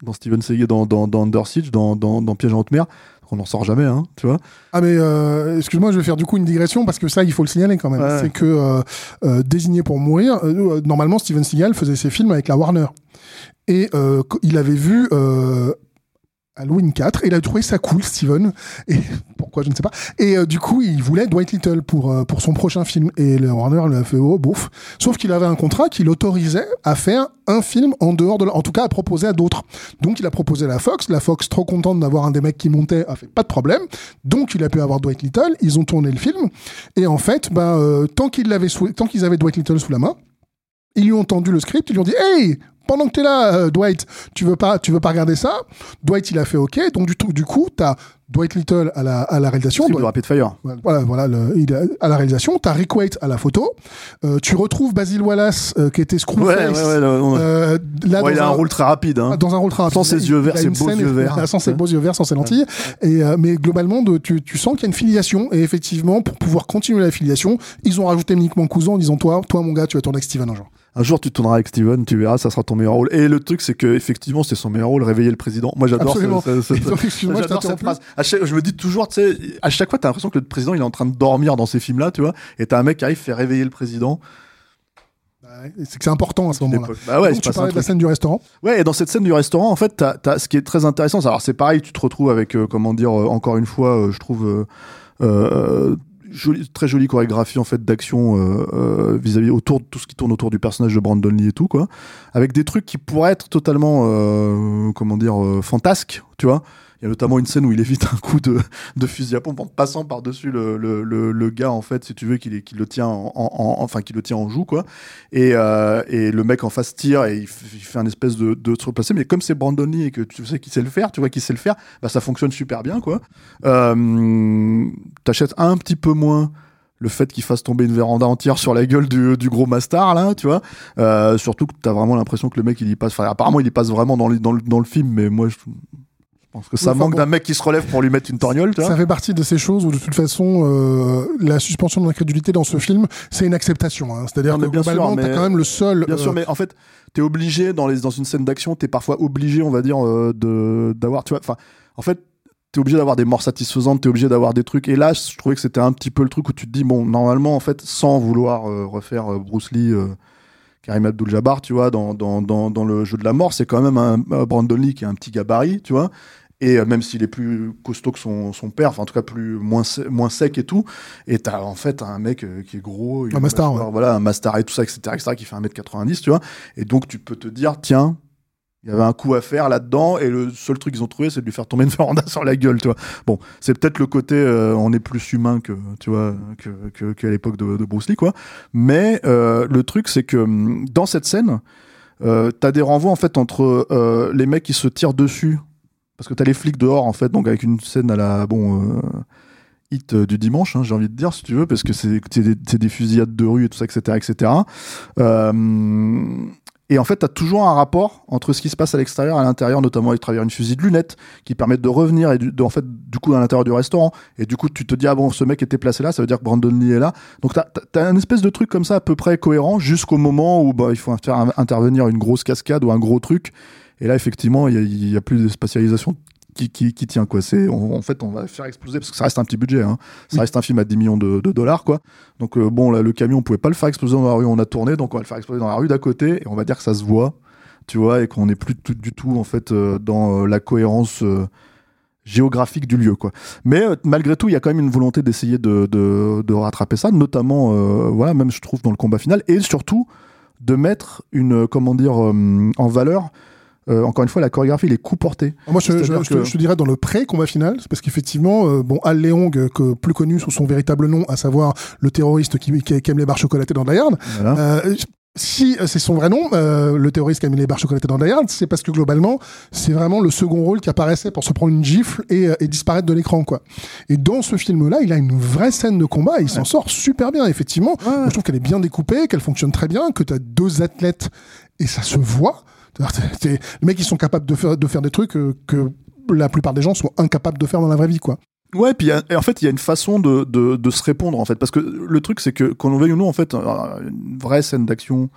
dans Steven Seagal, dans, dans, dans Under Siege, dans, dans, dans Piège en haute mer. On n'en sort jamais, hein, tu vois. Ah mais euh, excuse-moi, je vais faire du coup une digression parce que ça, il faut le signaler quand même. C'est que désigné pour mourir, normalement Steven Seagal faisait ses films avec la Warner. Et euh, il avait vu euh, Halloween 4 et il a trouvé ça cool, Steven. Et pourquoi, je ne sais pas. Et euh, du coup, il voulait Dwight Little pour, euh, pour son prochain film. Et le Warner lui a fait, oh, bouf. Sauf qu'il avait un contrat qui l'autorisait à faire un film en dehors de En tout cas, à proposer à d'autres. Donc, il a proposé à la Fox. La Fox, trop contente d'avoir un des mecs qui montait, a fait pas de problème. Donc, il a pu avoir Dwight Little. Ils ont tourné le film. Et en fait, ben, tant qu'ils avaient Dwight Little sous la main, ils lui ont tendu le script. Ils lui ont dit, hey, pendant que t'es là, euh, Dwight, tu veux pas, tu veux pas regarder ça Dwight, il a fait OK. Donc du, tout- du coup, t'as Dwight Little à la, à la réalisation. Cible de Dwight- Rapid Fire. voilà, voilà le- il à la réalisation. T'as Rick Waite à la photo. Euh, tu retrouves Basil Wallace, euh, qui était Ouais, Screwface. ouais, ouais. on- euh, là, Ouais, il a un un- rôle très rapide. Hein. dans un rôle très rapide. Sans ses yeux verts, ses beaux yeux verts. Sans ses beaux yeux verts, sans ses lentilles. Et, euh, mais globalement, de, tu, tu sens qu'il y a une filiation. Et effectivement, pour pouvoir continuer la filiation, ils ont rajouté Nick Mancuso en disant Toi, toi mon gars, tu vas tourner avec Steven un jour. Un jour, tu tourneras avec Steven, tu verras, ça sera ton meilleur rôle. Et le truc, c'est que effectivement, c'est son meilleur rôle, réveiller le président. Moi, j'adore ce- ce- ce- J'adore cette phrase. Chaque- je me dis toujours, tu sais, à chaque fois, t'as l'impression que le président, il est en train de dormir dans ces films-là, tu vois, et t'as un mec qui arrive, fait réveiller le président. Ouais, C'est que c'est important à ce moment-là. Bah ouais, Donc, tu parlais de la scène du restaurant. Ouais, et dans cette scène du restaurant, en fait, t'as, t'as- ce qui est très intéressant, alors c'est pareil, tu te retrouves avec, euh, comment dire, euh, encore une fois, euh, je trouve, euh, très jolie chorégraphie en fait d'action euh, euh, vis-à-vis autour de tout ce qui tourne autour du personnage de Brandon Lee et tout quoi, avec des trucs qui pourraient être totalement, euh, comment dire, fantasques, tu vois. Il y a notamment une scène où il évite un coup de, fusil à pompe en passant par-dessus le, le, le, gars, en fait, si tu veux, qui, qui le tient en, en- en- enfin, qui le tient en joue, quoi. Et, euh, et le mec en face tire et il, fait un espèce de, de se replacer. Mais comme c'est Brandon Lee et que tu sais qu'il sait le faire, tu vois qu'il sait le faire, bah, ça fonctionne super bien, quoi. Euh, T'achètes un petit peu moins le fait qu'il fasse tomber une véranda entière sur la gueule du, du gros Mastar là, tu vois. Euh, surtout que t'as vraiment l'impression que le mec il y passe. Enfin, apparemment il y passe vraiment dans, le- dans, le, dans le film, mais moi je pense que ça Oui, manque bon. d'un mec qui se relève pour lui mettre une torgnole. Ça fait partie de ces choses où de toute façon euh, la suspension de l'incrédulité dans ce film c'est une acceptation. hein. C'est-à-dire que bien globalement t'as quand même le seul. Bien euh, sûr, mais en fait, t'es obligé dans les dans une scène d'action, t'es parfois obligé, on va dire, euh, de d'avoir, tu vois, enfin, en fait, t'es obligé d'avoir des morts satisfaisantes, t'es obligé d'avoir des trucs. Et là, je trouvais que c'était un petit peu le truc où tu te dis, bon, normalement, en fait, sans vouloir euh, refaire euh, Bruce Lee. Karim Abdul-Jabbar, tu vois, dans, dans, dans, dans le jeu de la mort, c'est quand même un, Brandon Lee qui a un petit gabarit, tu vois. Et euh, même s'il est plus costaud que son, son père, enfin en tout cas plus moins moins sec et tout, et t'as en fait un mec euh, qui est gros, Un Mastar, mâchoire, voilà, un Mastar et tout ça, etc., etc., qui fait 1m90, tu vois. Et donc tu peux te dire, tiens, il y avait un coup à faire là-dedans, et le seul truc qu'ils ont trouvé, c'est de lui faire tomber une véranda sur la gueule, tu vois. Bon, c'est peut-être le côté, euh, on est plus humain que, tu vois, que, qu'à l'époque de, de Bruce Lee, quoi. Mais euh, le truc, c'est que hum, dans cette scène, euh, t'as des renvois en fait entre euh, les mecs qui se tirent dessus, parce que t'as les flics dehors en fait, donc avec une scène à la bon hit du dimanche, hein, j'ai envie de dire si tu veux, parce que c'est des, fusillades de rue et tout ça, etc., etc. et en fait, t'as toujours un rapport entre ce qui se passe à l'extérieur et à l'intérieur, notamment à travers une fusil de lunettes qui permettent de revenir et de, en fait, du coup, à l'intérieur du restaurant. Et du coup, tu te dis, ah bon, ce mec était placé là, ça veut dire que Brandon Lee est là. Donc, t'as- t'as un espèce de truc comme ça à peu près cohérent jusqu'au moment où, bah, il faut faire intervenir une grosse cascade ou un gros truc. Et là, effectivement, il y a, a plus de spatialisation qui, qui, qui tient, quoi. C'est, en fait, on va faire exploser parce que ça reste un petit budget, hein. Ça Oui. reste un film à 10 millions de, de dollars, quoi. Donc, euh, bon, là, le camion, on pouvait pas le faire exploser dans la rue, on a tourné, donc on va le faire exploser dans la rue d'à côté et on va dire que ça se voit tu vois, et qu'on n'est plus tout, du tout en fait euh, dans euh, la cohérence géographique du lieu, quoi. Mais euh, malgré tout, il y a quand même une volonté d'essayer de, de, de rattraper ça, notamment, euh, voilà, même je trouve dans le combat final, et surtout de mettre une, comment dire, euh, en valeur. Euh, encore une fois, la chorégraphie, les coups portés. Moi, je, je, que- je te dirais dans le pré-combat final, c'est parce qu'effectivement, euh, bon, Al Leong, euh, que plus connu sous son véritable nom, à savoir le terroriste qui, qui, qui aime les barres chocolatées dans Hard, Voilà. euh, si euh, c'est son vrai nom, euh, le terroriste qui aime les barres chocolatées dans Die Hard, c'est parce que globalement, c'est vraiment le second rôle qui apparaissait pour se prendre une gifle et, et disparaître de l'écran, quoi. Et dans ce film-là, il a une vraie scène de combat et il s'en sort super bien, effectivement. Moi, je trouve qu'elle est bien découpée, qu'elle fonctionne très bien, que tu as deux athlètes et ça se voit. Les mecs, ils sont capables de faire, de faire des trucs euh, que la plupart des gens sont incapables de faire dans la vraie vie, quoi. Ouais, puis en fait, il y a une façon de, de, se répondre, en fait. Parce que le truc, c'est que, qu'on le veuille ou non, en fait, euh, une vraie scène d'action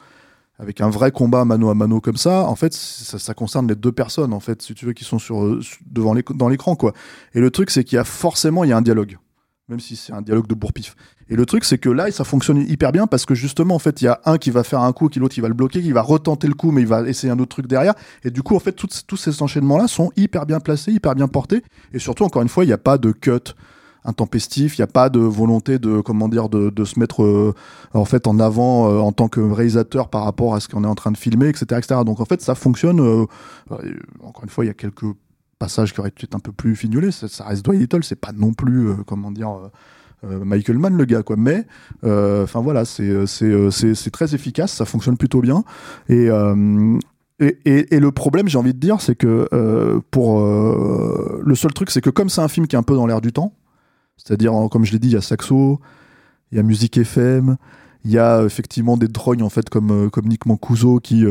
avec un vrai combat mano à mano comme ça, en fait, ça, ça concerne les deux personnes, en fait, si tu veux, qui sont sur, euh, devant dans l'écran, quoi. Et le truc, c'est qu'il y a forcément, il y a un dialogue. Même si c'est un dialogue de bourpif. Et le truc, c'est que là, ça fonctionne hyper bien parce que justement, en fait, il y a un qui va faire un coup, qui l'autre, il va le bloquer, qui va retenter le coup, mais il va essayer un autre truc derrière. Et du coup, en fait, toutes- tous ces enchaînements-là sont hyper bien placés, hyper bien portés. Et surtout, encore une fois, il n'y a pas de cut intempestif, il n'y a pas de volonté de comment dire de, se mettre euh, en fait en avant euh, en tant que réalisateur par rapport à ce qu'on est en train de filmer, etc., etc. Donc en fait ça fonctionne. euh, encore une fois, il y a quelques passages qui auraient peut-être un peu plus fignolés. Ça, reste Dwight Little, c'est pas non plus euh, comment dire. euh, euh, Michael Mann le gars quoi mais enfin voilà c'est c'est très efficace ça fonctionne plutôt bien et Et, le problème, j'ai envie de dire, c'est que pour le seul truc, c'est que comme c'est un film qui est un peu dans l'air du temps, c'est-à-dire, comme je l'ai dit, il y a Saxo, il y a Musique FM, il y a effectivement des drognes en fait comme comme Nick Mancuso qui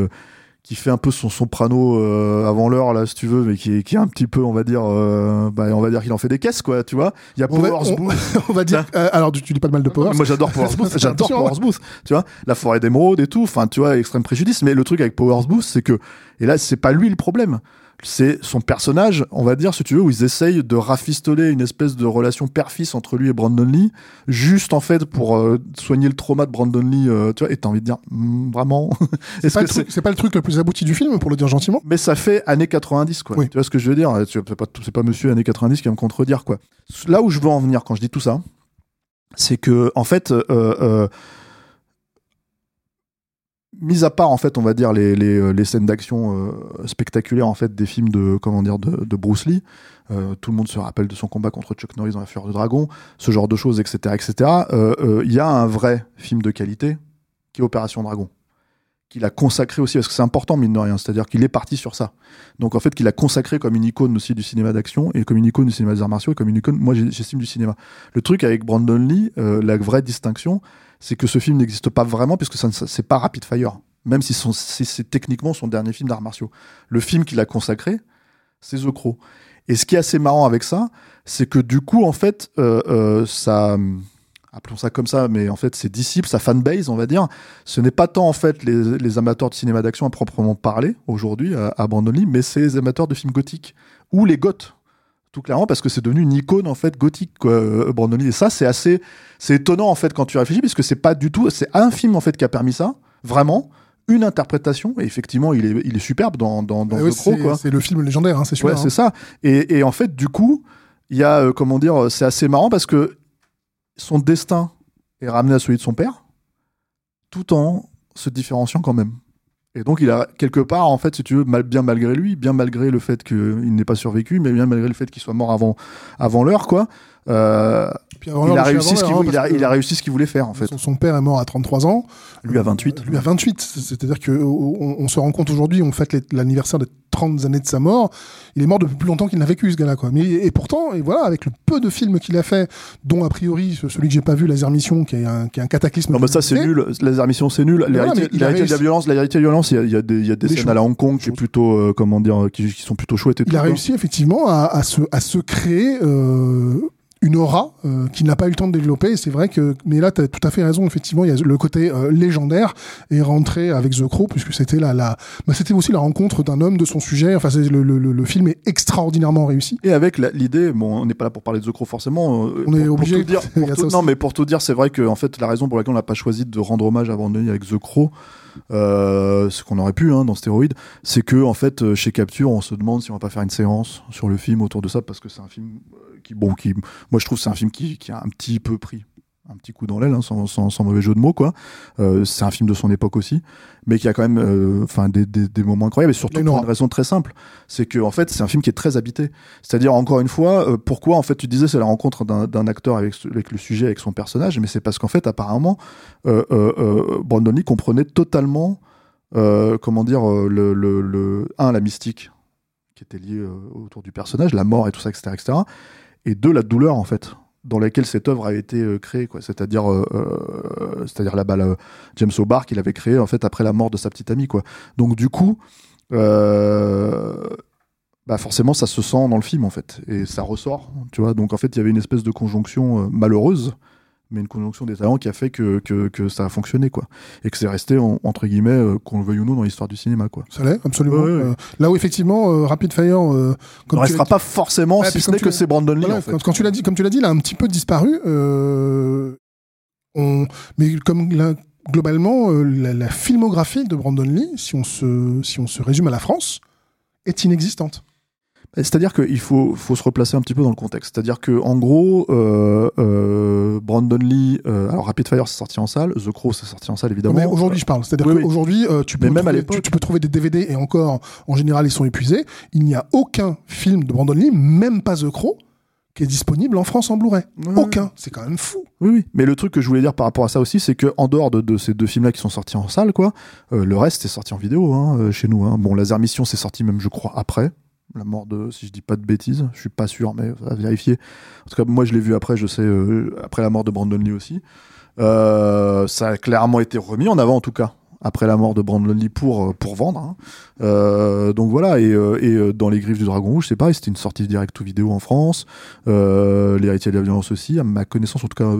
qui fait un peu son soprano euh, avant l'heure là si tu veux mais qui est, qui est un petit peu on va dire euh, bah, on va dire qu'il en fait des caisses quoi tu vois il y a On va- Powers on- Booth on va dire. euh, alors, tu, tu dis pas de mal de Power. moi j'adore Powers Booth, j'adore Attention. Powers Booth, tu vois, la forêt d'émeraude et tout, enfin tu vois, extrême préjudice, mais le truc avec Powers Booth, c'est que, et là c'est pas lui le problème, c'est son personnage, on va dire si tu veux, où ils essayent de rafistoler une espèce de relation père-fils entre lui et Brandon Lee, juste en fait pour euh, soigner le trauma de Brandon Lee, euh, tu vois, et t'as envie de dire, Hmm, vraiment? C'est pas, que le truc- c'est pas le truc le plus abouti du film, pour le dire gentiment. mais ça fait années 90 quoi. Oui. Tu vois ce que je veux dire? C'est pas, c'est pas monsieur années 90 qui va me contredire quoi. Là où je veux en venir quand je dis tout ça, c'est que en fait, euh, mis à part en fait, on va dire les, les, euh, scènes d'action euh, spectaculaires en fait des films de comment dire de, de Bruce Lee, euh, tout le monde se rappelle de son combat contre Chuck Norris dans La Fureur du Dragon, ce genre de choses, etc., etc. Il y a un vrai film de qualité qui est Opération Dragon qu'il a consacré aussi, parce que c'est important, mine de rien, c'est-à-dire qu'il est parti sur ça. Donc en fait, qu'il a consacré comme une icône aussi du cinéma d'action, et comme une icône du cinéma des arts martiaux, et comme une icône, moi j'estime, du cinéma. Le truc avec Brandon Lee, euh, la vraie distinction, c'est que ce film n'existe pas vraiment, puisque ça, ça- c'est pas Rapid Fire, même si c'est techniquement son dernier film d'arts martiaux. Le film qu'il a consacré, c'est The Crow. Et ce qui est assez marrant avec ça, c'est que du coup, en fait, euh, euh, ça appelons ça comme ça, mais en fait, ses disciples, sa fanbase, on va dire, ce n'est pas tant en fait les, les amateurs de cinéma d'action à proprement parler aujourd'hui à, à Brandon Lee, mais c'est les amateurs de films gothiques ou les goths. Tout clairement parce que c'est devenu une icône en fait gothique quoi, euh, Brandon Lee et ça c'est assez c'est étonnant en fait quand tu réfléchis parce que c'est pas du tout c'est un film en fait qui a permis ça vraiment une interprétation et effectivement il est il est superbe dans dans, dans Ah The Crow c'est- quoi C'est le film légendaire, hein, c'est sûr. Ouais, c'est ça. Et, et en fait, du coup, il y a, euh, comment dire, c'est assez marrant parce que son destin est ramené à celui de son père, tout en se différenciant quand même. Et donc, il a quelque part, en fait, si tu veux, bien malgré lui, bien malgré le fait qu'il n'ait pas survécu, mais bien malgré le fait qu'il soit mort avant, avant l'heure, quoi. Euh, il, a réussi ce qu'il l'heure, vou- il, a, parce que il a réussi ce qu'il voulait faire, en fait. Son, son père est mort à 33 ans. Lui à 28. Lui à 28. C'est-à-dire que on, on se rend compte aujourd'hui, on fête l'anniversaire des 30 années de sa mort. Il est mort depuis plus longtemps qu'il n'a vécu, ce gars-là, quoi. Mais, et pourtant, et voilà, avec le peu de films qu'il a fait, dont a priori celui que j'ai pas vu, Laser Mission, qui est un, qui est un cataclysme. Non, mais ça, c'est nul. Les émissions, c'est nul. voilà, L'héritier mais il a l'héritier de la violence, l'héritier de la violence, il y a, il y a des, il y a des Des scènes choses. à la Hong Kong qui est plutôt, euh, comment dire, qui, qui sont plutôt chouettes et tout. Il a réussi effectivement à, à se, à se créer euh, une aura euh, qu'il n'a pas eu le temps de développer. Et C'est vrai que, mais là, tu as tout à fait raison. Effectivement, il y a le côté euh, légendaire est rentré avec The Crow, puisque c'était la, la, bah, c'était aussi la rencontre d'un homme de son sujet. Enfin, c'est- le, le, le, film est extraordinairement réussi. Et avec l'idée, bon, on n'est pas là pour parler de The Crow forcément. euh, On est pour- obligé, dire, pour tout- aussi. non, mais pour tout dire, c'est vrai que en fait, la raison pour laquelle on n'a pas choisi de rendre hommage à Lee avec The Crow, euh, ce qu'on aurait pu hein, dans Stéroïde, c'est que en fait, euh, chez Capture, on se demande si on va pas faire une séance sur le film autour de ça, parce que c'est un film qui, bon, qui, moi je trouve que c'est un film qui, qui a un petit peu pris un petit coup dans l'aile, hein, sans, sans, sans mauvais jeu de mots, quoi. Euh, c'est un film de son époque aussi, mais qui a quand même, euh, enfin, des, des, des moments incroyables, et surtout pour une raison très simple, c'est que en fait, c'est un film qui est très habité. C'est-à-dire, encore une fois, euh, pourquoi en fait tu disais c'est la rencontre d'un acteur avec, avec le sujet, avec son personnage, mais c'est parce qu'en fait, apparemment, Brandon Lee comprenait totalement, comment dire, le, le, le- un la mystique qui était liée autour du personnage, la mort et tout ça, etc., etc., et deux la douleur en fait dans laquelle cette œuvre a été euh, créée, quoi. C'est-à-dire, euh, euh, c'est-à-dire là-bas, là, James O'Barr qu'il avait créé en fait après la mort de sa petite amie, quoi. Donc du coup, bah forcément, ça se sent dans le film en fait, et ça ressort, tu vois. Donc en fait, il y avait une espèce de conjonction malheureuse, mais une conjonction des talents qui a fait que, que, que ça a fonctionné, quoi, et que c'est resté en- entre guillemets, euh, qu'on le veuille ou non, dans l'histoire du cinéma, quoi. Ça l'est, absolument. Ouais, ouais. Euh, là où effectivement, euh, Rapid Fire, comme ne restera dit- pas forcément, si ce n'est que c'est Brandon Lee, Voilà, en fait. quand, quand tu l'as dit, comme tu l'as dit, il a un petit peu disparu. on, mais comme là, globalement, la, la filmographie de Brandon Lee, si on se, si on se résume à la France, est inexistante. C'est-à-dire qu'il faut, faut se replacer un petit peu dans le contexte. C'est-à-dire que en gros, euh, euh, Brandon Lee, euh, alors Rapid Fire c'est sorti en salle, The Crow c'est sorti en salle évidemment. mais aujourd'hui, je parle. C'est-à-dire oui, qu'aujourd'hui, tu, peux même à trouver- l'époque- tu, tu peux trouver des DVD et encore, en général, ils sont épuisés. Il n'y a aucun film de Brandon Lee, même pas The Crow, qui est disponible en France en Blu-ray. Ouais. Aucun. C'est quand même fou. Oui, oui. Mais le truc que je voulais dire par rapport à ça aussi, c'est que en dehors de, de ces deux films-là qui sont sortis en salle, quoi, euh, le reste est sorti en vidéo hein, chez nous. Hein. Bon, Laser Mission, c'est sorti même, je crois, après. La mort de, si je dis pas de bêtises, je suis pas sûr, mais à vérifier. En tout cas, moi, je l'ai vu après, je sais, euh, après la mort de Brandon Lee aussi. Euh, ça a clairement été remis en avant, en tout cas, après la mort de Brandon Lee pour, euh, pour vendre. hein. Donc voilà, et, et dans Les Griffes du Dragon Rouge, c'est pareil, c'était une sortie direct ou vidéo en France. Euh, L'héritier de la violence aussi, à ma connaissance, en tout cas,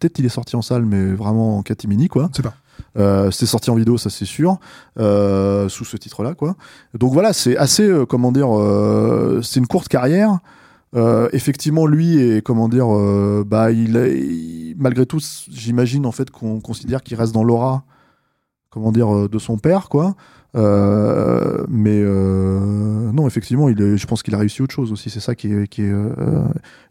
peut-être il est sorti en salle, mais vraiment en catimini, quoi. Sais pas. Euh, c'est sorti en vidéo, ça c'est sûr, euh, sous ce titre-là, quoi. Donc voilà, c'est assez, euh, comment dire, c'est une courte carrière. Effectivement, lui et comment dire, bah, il, malgré tout, j'imagine en fait qu'on considère qu'il reste dans l'aura, comment dire, de son père, quoi. Mais non, effectivement, il est, je pense qu'il a réussi autre chose aussi. C'est ça qui est, qui est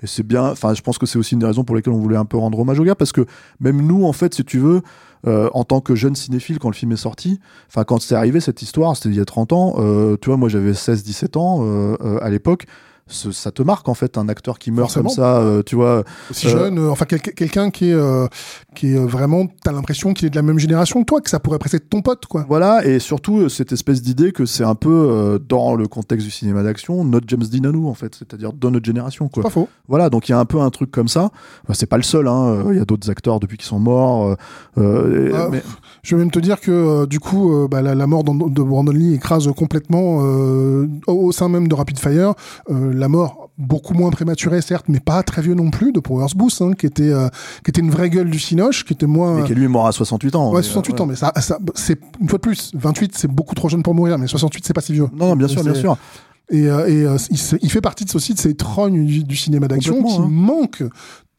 et c'est bien. Enfin, je pense que c'est aussi une des raisons pour lesquelles on voulait un peu rendre hommage au gars, parce que même nous, en fait, si tu veux, euh, en tant que jeune cinéphile quand le film est sorti, enfin quand c'est arrivé cette histoire, c'était il y a 30 ans, euh, tu vois, moi j'avais 16-17 ans euh, euh, à l'époque. Ce- ça te marque en fait un acteur qui meurt Forcément. comme ça, euh, tu vois. Aussi Euh, jeune, euh, enfin quel- quelqu'un qui est, euh, qui est vraiment, t'as l'impression qu'il est de la même génération que toi, que ça pourrait presque être ton pote, quoi. Voilà, et surtout cette espèce d'idée que c'est un peu dans le contexte du cinéma d'action, notre James Dean à nous en fait, c'est-à-dire dans notre génération quoi. Pas faux. Voilà, donc il y a un peu un truc comme ça. Bah, c'est pas le seul, hein. il y a d'autres acteurs depuis qu'ils sont morts. euh, euh, Ah, mais- Je vais même te dire que du coup, bah, la, la mort d'An- de Brandon Lee écrase complètement au, sein même de Rapid Fire la mort beaucoup moins prématurée certes, mais pas très vieux non plus de Powers Booth, hein, qui était euh, qui était une vraie gueule du cinoche, qui était moins mais qui lui est mort à 68 ans. ouais mais, 68 euh, ans, mais ça, ça c'est une fois de plus 28 c'est beaucoup trop jeune pour mourir, mais 68 c'est pas si vieux. Non, non, bien sûr, bien sûr. Et, et, euh, il, fait partie de- aussi de ces trognes du, du cinéma d'action qui hein. manquent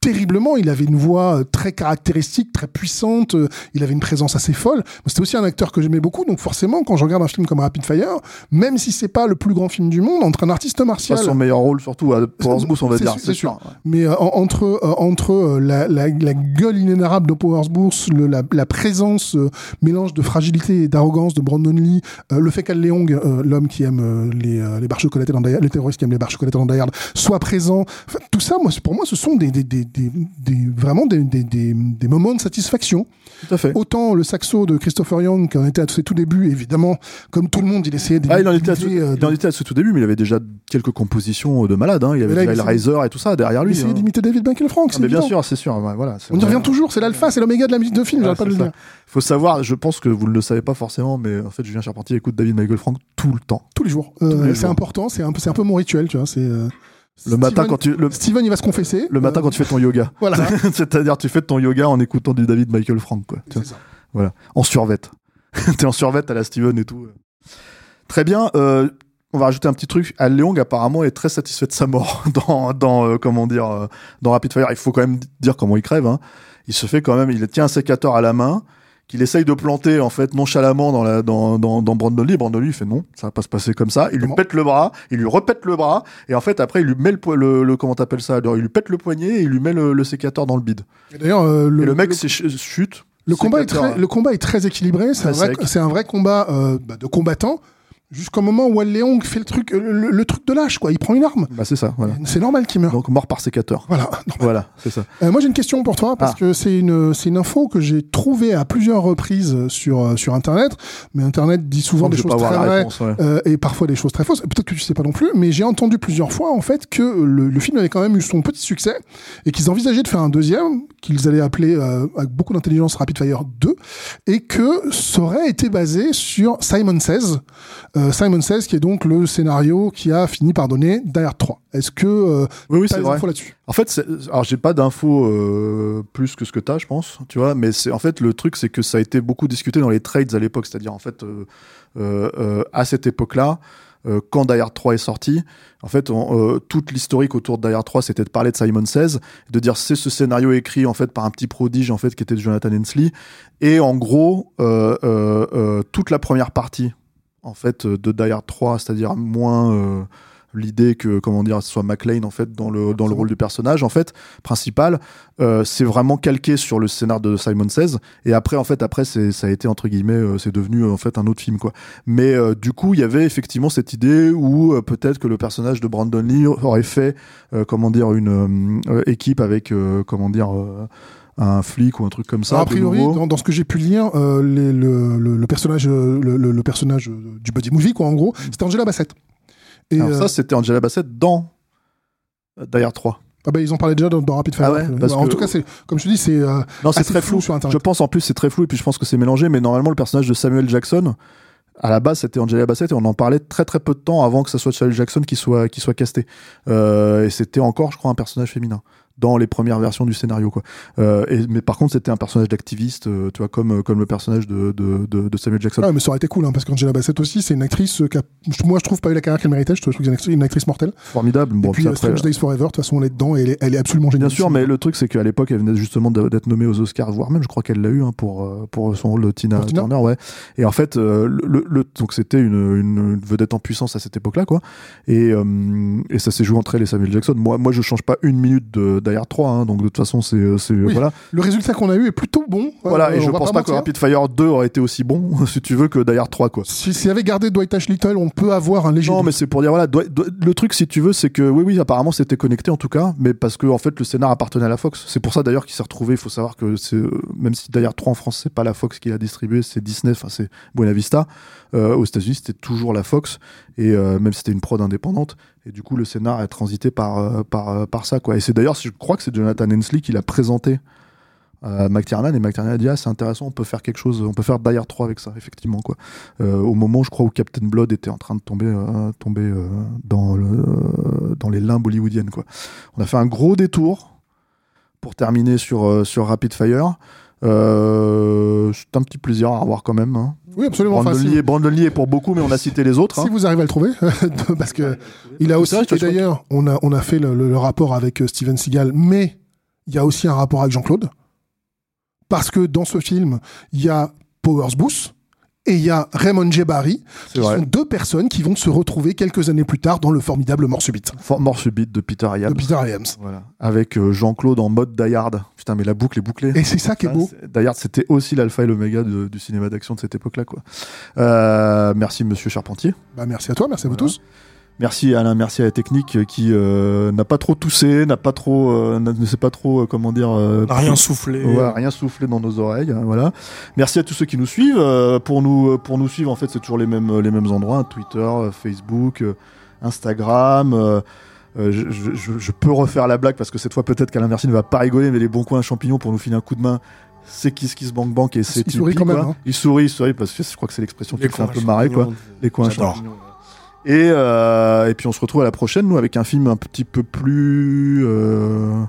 terriblement. Il avait une voix euh, très caractéristique, très puissante. euh, Il avait une présence assez folle. C'était aussi un acteur que j'aimais beaucoup. Donc forcément, quand je regarde un film comme Rapid Fire, même si c'est pas le plus grand film du monde, entre un artiste Pas martial, son meilleur rôle surtout à Powers Booth, on va dire. C'est sûr. mais euh, en- entre euh, entre euh, la, la, la gueule inénarrable de Powers le, la, la présence mélange de fragilité et d'arrogance de Brandon Lee, le fait qu'Al Leong, l'homme qui aime les, les barres chocolatées dans Die Hard, le terroriste qui aime les barres chocolatées dans Die Hard, soit présent. Enfin, tout ça, moi, pour moi, ce sont des, des, des, des, des- vraiment des, moments de satisfaction. Tout à fait. Autant le saxo de Christopher Young, qui en était à ses tout débuts, évidemment, comme tout le monde, il essayait Ah, il, en était à ce, euh, il en était à ce tout début, mais il avait déjà quelques compositions de malade. Hein. Il avait là, déjà il Hellraiser et tout ça derrière il lui. essayait hein. d'imiter David Michael Frank. Ah, mais bien sûr, c'est sûr. ouais, voilà, c'est On y revient toujours, c'est l'alpha, c'est l'oméga de la musique de film, Ouais, pas le dire. faut savoir, je pense que vous ne le savez pas forcément, mais en fait, Julien Charpentier écoute David Michael Frank tout le temps. Tous les jours. Euh, c'est important, c'est un, peu- c'est un peu mon rituel, tu vois. C'est, euh, Le matin, Steven- quand tu, le, Steven, il va se confesser. le matin Euh, quand tu fais ton yoga. Voilà. C'est-à-dire, tu fais ton yoga en écoutant du David Michael Frank, quoi. Tu vois. Ça. Voilà. En survette. T'es en survette à la Steven et tout. Très bien. euh, on va rajouter un petit truc. Al Leong apparemment est très satisfait de sa mort dans, dans euh, comment dire, euh, dans Rapid Fire. Il faut quand même dire comment il crève. Hein. Il se fait quand même, il tient un sécateur à la main qu'il essaye de planter en fait nonchalamment dans la dans dans, dans Brandon Lee. Brandon Lee il fait non, ça va pas se passer comme ça. Il lui pète le bras, il lui repète le bras et en fait après il lui met le, po- le, le comment t'appelles ça Il lui pète le poignet et il lui met le, le sécateur dans le bide. Et D'ailleurs, euh, le, et le mec chute. le combat est très, le combat est très équilibré. C'est un, c'est un vrai combat euh, bah, de combattants. Jusqu'au moment où Al Leong fait le truc, le, truc de lâche, quoi. Il prend une arme. Bah c'est ça. Voilà. C'est normal qu'il meure. Donc mort par sécateur. Voilà. Voilà, c'est ça. Euh, moi, j'ai une question pour toi parce Ah. que c'est une c'est une info que j'ai trouvée à plusieurs reprises sur euh, sur Internet. Mais Internet dit souvent des choses très vraies. ouais. Euh, et parfois des choses très fausses. Peut-être que tu sais pas non plus, mais j'ai entendu plusieurs fois en fait que le, le film avait quand même eu son petit succès et qu'ils envisageaient de faire un deuxième qu'ils allaient appeler euh, avec beaucoup d'intelligence Rapid Fire 2 et que ça aurait été basé sur Simon Says. Euh, Simon Says qui est donc le scénario qui a fini par donner Die Hard 3. Est-ce que euh, Oui, oui, c'est des vrai. infos là-dessus? En fait, alors j'ai pas d'infos euh, plus que ce que t'as, je pense, tu vois. Mais c'est en fait le truc, c'est que ça a été beaucoup discuté dans les trades à l'époque, c'est-à-dire en fait euh, euh, à cette époque-là. Euh, quand Die Hard 3 est sorti, en fait, on- euh, toute l'historique autour de Die Hard 3, c'était de parler de Simon Says, de dire c'est ce scénario écrit en fait par un petit prodige en fait qui était Jonathan Hensley, et en gros euh, toute la première partie en fait de Die Hard 3, c'est-à-dire moins l'idée que comment dire ce soit McLean en fait dans le dans le rôle du personnage en fait principal euh, c'est vraiment calqué sur le scénar de Simon Says. Et après en fait après c'est ça a été entre guillemets euh, c'est devenu en fait un autre film quoi. Mais euh, du coup il y avait effectivement cette idée où euh, peut-être que le personnage de Brandon Lee aurait fait euh, comment dire une euh, équipe avec euh, comment dire euh, un flic ou un truc comme ça a priori, dans, dans ce que j'ai pu lire, euh, les- le, le- le personnage, euh, le, personnage euh, du buddy movie, quoi, en gros, c'était Angela Bassett. Et Alors euh, ça c'était Angela Bassett dans euh, Hard 3 ah bah, ils en parlaient déjà dans, dans Rapid Fire. Ah ouais, parce en que- tout cas, c'est comme je te dis, c'est euh, c'est très flou flou. sur Internet. Je pense en plus c'est très flou et puis je pense que c'est mélangé, mais normalement le personnage de Samuel Jackson, à la base c'était Angela Bassett et on en parlait très très peu de temps avant que ce soit Samuel Jackson qui soit qui soit casté. Euh, et c'était encore, je crois, un personnage féminin dans les premières versions du scénario quoi. Euh, et, mais par contre c'était un personnage d'activiste, euh, tu vois comme comme le personnage de de, de, de Samuel Jackson. Ah, mais ça aurait été cool, hein, parce qu'Angela Bassett aussi, c'est une actrice euh, qui a, moi je trouve pas eu la carrière qu'elle méritait, je trouve que c'est une actrice, mortelle. Formidable. Bon et puis puis euh, après, Strange Days Forever, de toute façon elle est dedans et elle est, elle est absolument géniale. Bien sûr, mais le truc c'est qu'à l'époque elle venait justement d'être nommée aux Oscars, voire même je crois qu'elle l'a eu hein, pour euh, pour son rôle de Tina, Turner, ouais. Et en fait, euh, le, le- donc c'était une, une, vedette en puissance à cette époque-là, quoi. Et, euh, et ça s'est joué entre elle et Samuel Jackson. Moi, moi, je change pas une minute de Die Hard 3, hein, donc de toute façon c'est c'est Oui. voilà. Le résultat qu'on a eu est plutôt bon. voilà. Euh, Et on je pense pas, que. Rapid Fire 2 aurait été aussi bon, si tu veux, que Die Hard 3, quoi. Si- S'il y avait gardé Dwight Little, on peut avoir un léger. Non, doute. mais c'est pour dire voilà. le truc, si tu veux, c'est que oui, oui, apparemment, c'était connecté en tout cas, mais parce que en fait, le scénar appartenait à la Fox. C'est pour ça d'ailleurs qu'il s'est retrouvé. Il faut savoir que c'est euh, même si d'ailleurs 3 en France, c'est pas la Fox qui l'a distribué, c'est Disney, enfin c'est Buena Vista. Euh, aux États-Unis, c'était toujours la Fox et euh, même si c'était une prod indépendante. Et du coup, le scénar est transité par euh, par euh, par ça quoi. Et c'est d'ailleurs, je crois que c'est Jonathan Hensley qui l'a présenté. à McTiernan et McTiernan a dit ah c'est intéressant on peut faire quelque chose on peut faire Die Hard 3 avec ça effectivement quoi euh, au moment, je crois, où Captain Blood était en train de tomber, euh, tomber euh, dans, dans les limbes hollywoodiennes. Quoi. On a fait un gros détour pour terminer sur, euh, sur Rapid Fire. Euh, c'est un petit plaisir à revoir quand même. Hein. Oui, absolument. Enfin, si- Lee, est- pour beaucoup, mais on a cité les autres. Si hein. vous arrivez à le trouver, parce que il a aussi. et d'ailleurs, on a on a fait le, le- le rapport avec euh, Steven Seagal, mais il y a aussi un rapport avec Jean-Claude, parce que dans ce film, il y a Powers Booth et il y a Raymond J. Barry, C'est qui vrai. sont deux personnes qui vont se retrouver quelques années plus tard dans le formidable Mort subite For- Mort subite de Peter de Ian. Peter Iams. Voilà. Avec euh, Jean-Claude en mode Die Hard. Putain, mais la boucle est bouclée. Et c'est ça qui est beau. Hard, c'était aussi l'alpha et l'oméga de- du cinéma d'action de cette époque-là. quoi. Euh, merci, monsieur Charpentier. Bah, merci à toi, merci à vous Voilà. tous. Merci Alain, merci à la technique qui euh, n'a pas trop toussé, n'a pas trop, euh, n'a- ne sait pas trop euh, comment dire, euh, rien soufflé. ouais, rien soufflé dans nos oreilles. hein, voilà. Merci à tous ceux qui nous suivent. euh, pour nous, pour nous suivre, en fait, c'est toujours les mêmes, les mêmes endroits hein, Twitter, Facebook, euh, Instagram. euh, euh, je, je- je- je peux refaire la blague parce que cette fois peut-être qu'Alain Merci ne va pas rigoler, mais les bons coins champignons pour nous filer un coup de main. C'est Kiss Kiss Bank Bank et c'est Il sourit Tipeee, quand même, quoi. hein. Il sourit, il sourit parce que je crois que c'est l'expression qui fait un peu marrer quoi. Les coins champignons. Et, euh, et puis on se retrouve à la prochaine, nous, avec un film un petit peu plus euh,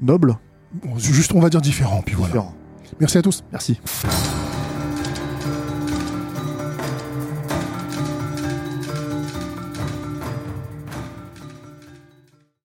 noble. Bon, juste, on va dire différent, puis voilà. différent. Merci à tous. Merci.